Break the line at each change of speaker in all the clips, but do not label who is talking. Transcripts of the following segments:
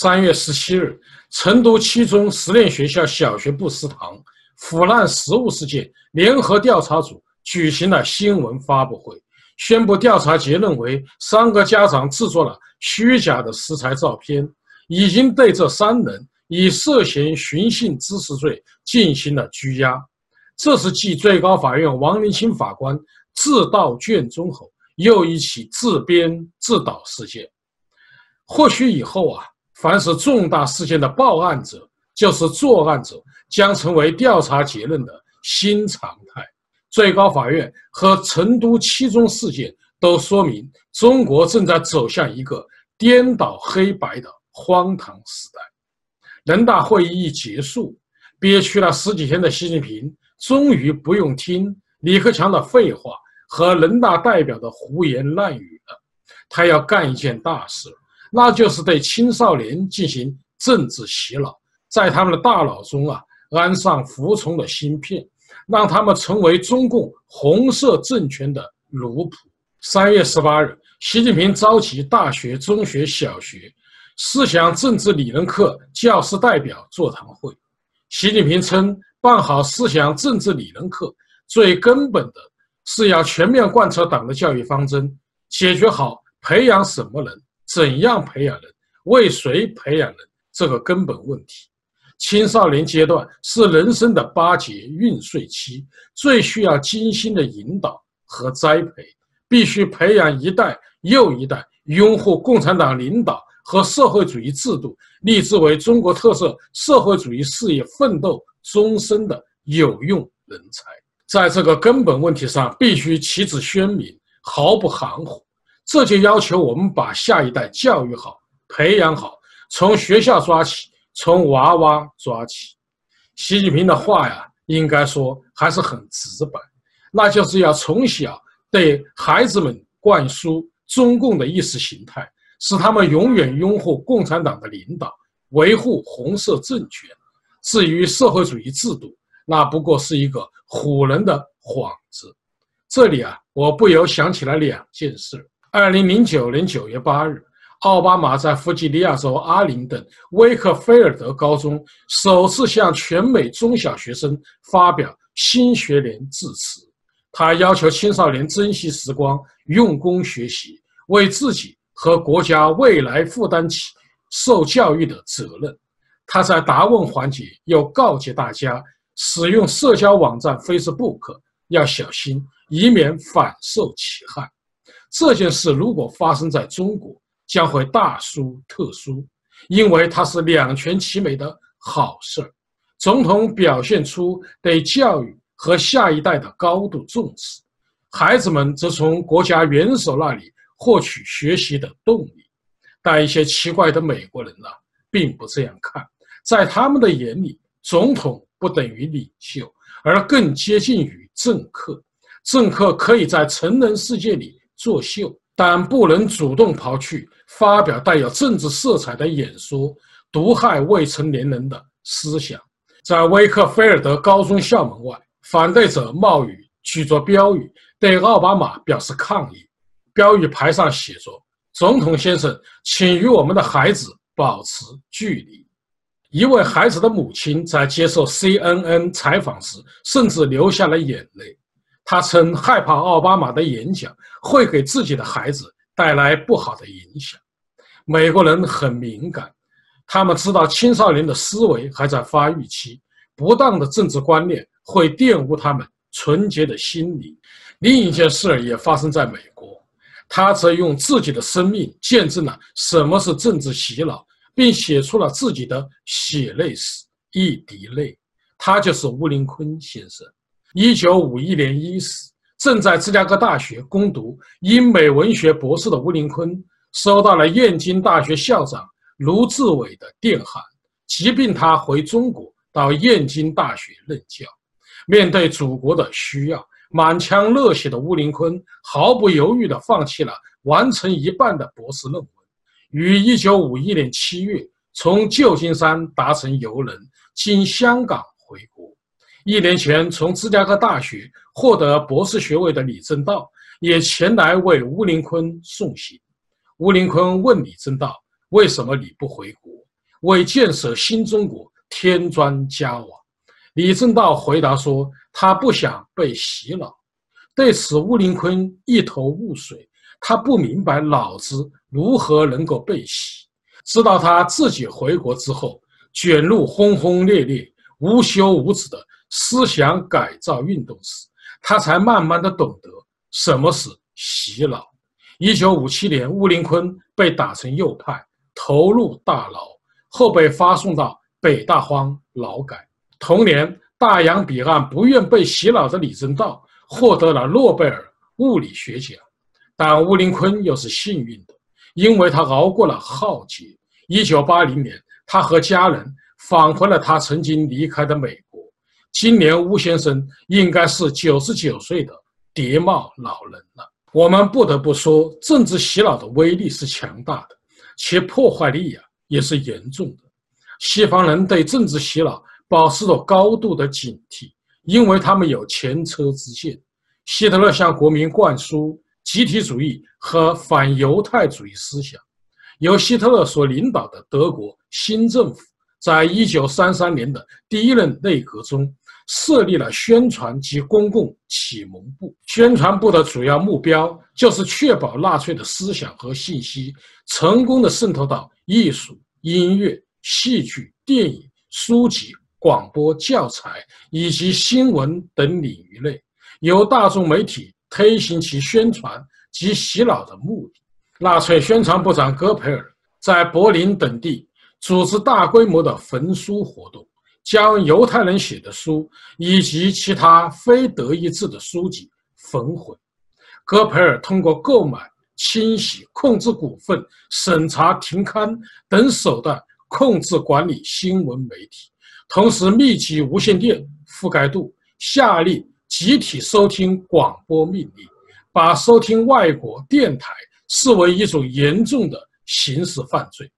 三月十七日，成都七中实验学校小学部食堂腐烂食物事件联合调查组举行了新闻发布会，宣布调查结论为：三个家长制作了虚假的食材照片，已经对这三人以涉嫌寻衅滋事罪进行了拘押。这是继最高法院王林清法官自盗卷宗后又一起自编自导事件。或许以后啊，凡是重大事件的报案者就是作案者，将成为调查结论的新常态。最高法院和成都七中事件都说明，中国正在走向一个颠倒黑白的荒唐时代。人大会议一结束，憋屈了十几天的习近平。终于不用听李克强的废话和人大代表的胡言乱语了，他要干一件大事，那就是对青少年进行政治洗脑，在他们的大脑中啊安上服从的芯片，让他们成为中共红色政权的奴仆。三月十八日，习近平召集大学、中学、小学思想政治理论课教师代表座谈会，习近平称。办好思想政治理论课，最根本的是要全面贯彻党的教育方针，解决好培养什么人、怎样培养人、为谁培养人这个根本问题。青少年阶段是人生的八节孕穗期，最需要精心的引导和栽培，必须培养一代又一代拥护共产党领导和社会主义制度、立志为中国特色社会主义事业奋斗。终身的有用人才，在这个根本问题上必须旗帜鲜明，毫不含糊。这就要求我们把下一代教育好、培养好，从学校抓起，从娃娃抓起。习近平的话呀，应该说还是很直白，那就是要从小对孩子们灌输中共的意识形态，使他们永远拥护共产党的领导，维护红色政权。至于社会主义制度，那不过是一个唬人的幌子。这里啊，我不由想起了两件事。二零零九年九月八日，奥巴马在弗吉尼亚州阿灵顿威克菲尔德高中首次向全美中小学生发表新学年致辞。他要求青少年珍惜时光，用功学习，为自己和国家未来负担起受教育的责任。他在答问环节又告诫大家，使用社交网站 Facebook 要小心，以免反受其害。这件事如果发生在中国，将会大殊特殊，因为它是两全其美的好事儿。总统表现出对教育和下一代的高度重视，孩子们则从国家元首那里获取学习的动力。但一些奇怪的美国人呢，并不这样看。在他们的眼里，总统不等于领袖，而更接近于政客。政客可以在成人世界里作秀，但不能主动跑去发表带有政治色彩的演说，毒害未成年人的思想。在威克菲尔德高中校门外，反对者冒雨举着标语对奥巴马表示抗议。标语牌上写着：“总统先生，请与我们的孩子保持距离。”一位孩子的母亲在接受 CNN 采访时，甚至流下了眼泪。他称害怕奥巴马的演讲会给自己的孩子带来不好的影响。美国人很敏感，他们知道青少年的思维还在发育期，不当的政治观念会玷污他们纯洁的心灵。另一件事也发生在美国，他则用自己的生命见证了什么是政治洗脑。并写出了自己的血泪史一滴泪，他就是乌林坤先生。一九五一年伊始，正在芝加哥大学攻读英美文学博士的乌林坤，收到了燕京大学校长卢志伟的电函，急病他回中国到燕京大学任教。面对祖国的需要，满腔热血的乌林坤毫不犹豫地放弃了完成一半的博士论文。于一九五一年七月从旧金山搭乘游轮经香港回国。一年前从芝加哥大学获得博士学位的李政道也前来为乌林坤送行。乌林坤问李政道：“为什么你不回国？”为建设新中国添砖加瓦。李政道回答说：“他不想被洗脑。”对此，乌林坤一头雾水，他不明白脑子如何能够被洗。直到他自己回国之后，卷入轰轰烈烈、无休无止的思想改造运动时，他才慢慢的懂得什么是洗脑。一九五七年，乌林坤被打成右派，投入大牢，后被发送到北大荒劳改。同年，大洋彼岸不愿被洗脑的李政道获得了诺贝尔物理学奖，但乌林坤又是幸运的，因为他熬过了浩劫。一九八零年，他和家人返回了他曾经离开的美。今年，乌先生应该是九十九岁的叠帽老人了。我们不得不说，政治洗脑的威力是强大的，其破坏力呀也是严重的。西方人对政治洗脑。保持着高度的警惕，因为他们有前车之鉴。希特勒向国民灌输集体主义和反犹太主义思想。由希特勒所领导的德国新政府，在一九三三年的第一任内阁中设立了宣传及公共启蒙部。宣传部的主要目标就是确保纳粹的思想和信息成功的渗透到艺术、音乐、戏剧、电影、书籍。广播教材以及新闻等领域内，由大众媒体推行其宣传及洗脑的目的。纳粹宣传部长戈培尔在柏林等地组织大规模的焚书活动，将犹太人写的书以及其他非德意志的书籍焚毁。戈培尔通过购买、清洗、控制股份、审查、停刊等手段控制管理新闻媒体。同时，密集无线电覆盖度，下令集体收听广播命令，把收听外国电台视为一种严重的刑事犯罪。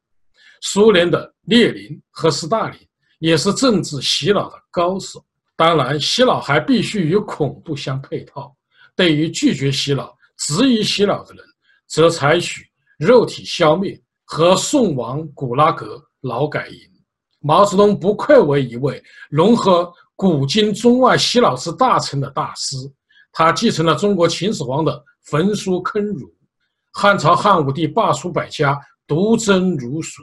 苏联的列宁和斯大林也是政治洗脑的高手。当然，洗脑还必须与恐怖相配套。对于拒绝洗脑、质疑洗脑的人，则采取肉体消灭和送往古拉格劳改营。毛泽东不愧为一位融合古今中外洗脑之大成的大师，他继承了中国秦始皇的焚书坑儒，汉朝汉武帝罢黜百家，独尊儒术，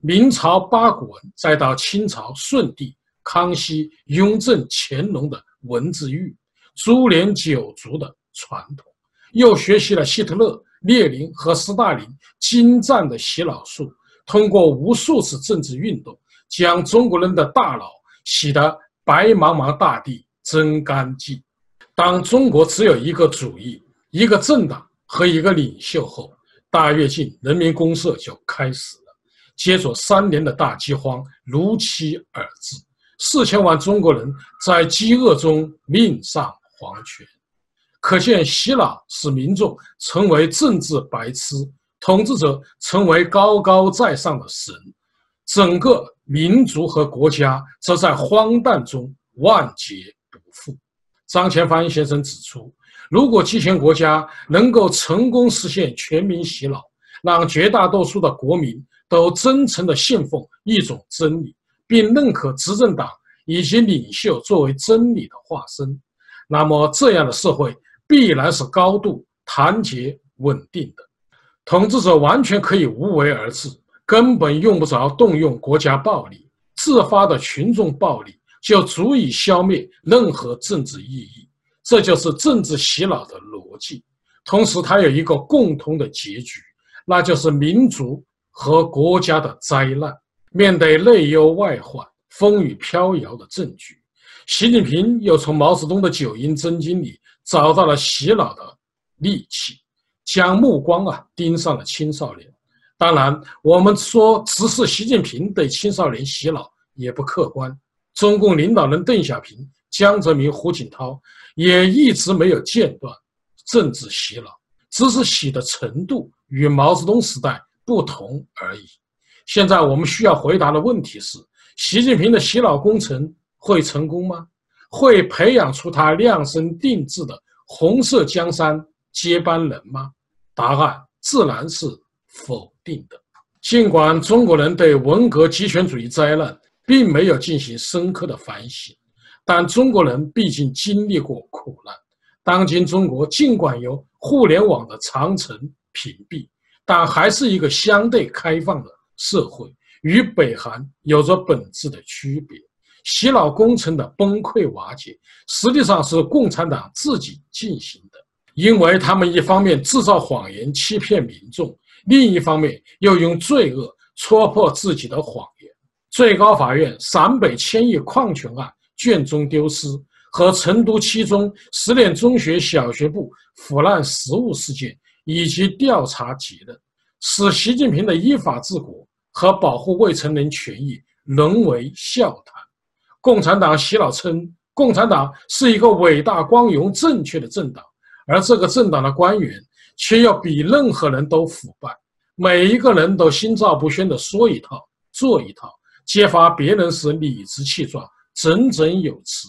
明朝八股文，再到清朝顺帝、康熙、雍正、乾隆的文字狱，株连九族的传统，又学习了希特勒、列宁和斯大林精湛的洗脑术，通过无数次政治运动。将中国人的大脑洗得白茫茫大地真干净。当中国只有一个主义、一个政党和一个领袖后，大跃进、人民公社就开始了。接着三年的大饥荒如期而至，四千万中国人在饥饿中命丧黄泉。可见，洗脑使民众成为政治白痴，统治者成为高高在上的神。整个民族和国家则在荒诞中万劫不复。张前帆先生指出，如果集权国家能够成功实现全民洗脑，让绝大多数的国民都真诚地信奉一种真理，并认可执政党以及领袖作为真理的化身，那么这样的社会必然是高度团结稳定的，统治者完全可以无为而治。根本用不着动用国家暴力，自发的群众暴力就足以消灭任何政治意义。这就是政治洗脑的逻辑。同时，它有一个共同的结局，那就是民族和国家的灾难。面对内忧外患、风雨飘摇的政局，习近平又从毛泽东的九阴真经里找到了洗脑的利器，将目光啊盯上了青少年。当然，我们说只是习近平对青少年洗脑也不客观。中共领导人邓小平、江泽民、胡锦涛也一直没有间断政治洗脑，只是洗的程度与毛泽东时代不同而已。现在我们需要回答的问题是：习近平的洗脑工程会成功吗？会培养出他量身定制的红色江山接班人吗？答案自然是否。定的。尽管中国人对文革极权主义灾难并没有进行深刻的反省，但中国人毕竟经历过苦难。当今中国尽管有互联网的长城屏蔽，但还是一个相对开放的社会，与北韩有着本质的区别。洗脑工程的崩溃瓦解，实际上是共产党自己进行的，因为他们一方面制造谎言欺骗民众，另一方面又用罪恶戳破自己的谎言。最高法院陕北千亿矿权案卷宗丢失和成都七中十年中学小学部腐烂食物事件以及调查结论，使习近平的依法治国和保护未成年权益沦为笑谈。共产党洗脑称，共产党是一个伟大、光荣、正确的政党，而这个政党的官员却要比任何人都腐败。每一个人都心照不宣地说一套做一套，揭发别人时理直气壮、振振有词，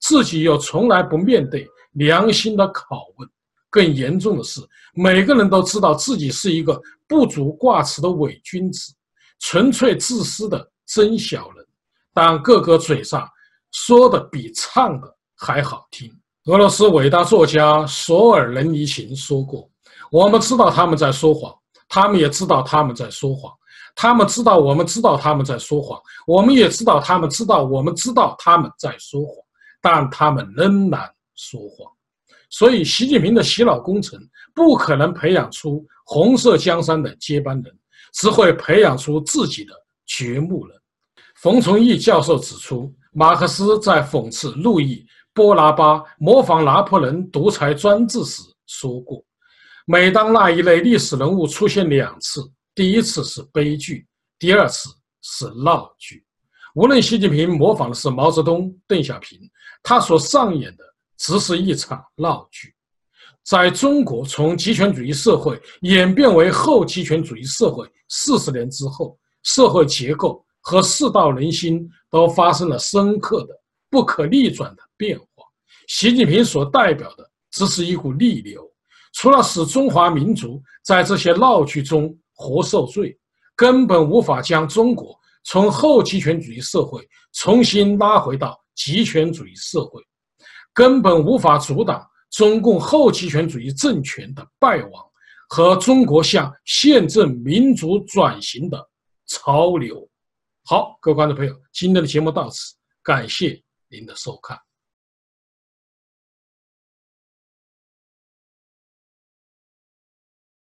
自己又从来不面对良心的拷问。更严重的是，每个人都知道自己是一个不足挂齿的伪君子，纯粹自私的真小人。但个个嘴上说的比唱的还好听。俄罗斯伟大作家索尔仁尼琴说过：“我们知道他们在说谎，他们也知道他们在说谎，他们知道我们知道他们在说谎，我们也知道他们知道我们知道他们在说谎，但他们仍然说谎。所以，习近平的洗脑工程不可能培养出红色江山的接班人，只会培养出自己的掘墓人。”冯崇义教授指出，马克思在讽刺路易·波拿巴模仿拿破仑独裁专制时说过：“每当那一类历史人物出现两次，第一次是悲剧，第二次是闹剧。无论习近平模仿的是毛泽东、邓小平，他所上演的只是一场闹剧。在中国从极权主义社会演变为后极权主义社会四十年之后，社会结构。”和世道人心都发生了深刻的、不可逆转的变化。习近平所代表的只是一股逆流，除了使中华民族在这些闹剧中活受罪，根本无法将中国从后极权主义社会重新拉回到极权主义社会，根本无法阻挡中共后极权主义政权的败亡和中国向宪政民主转型的潮流。好，各位观众朋友，今天的节目到此，感谢您的收看。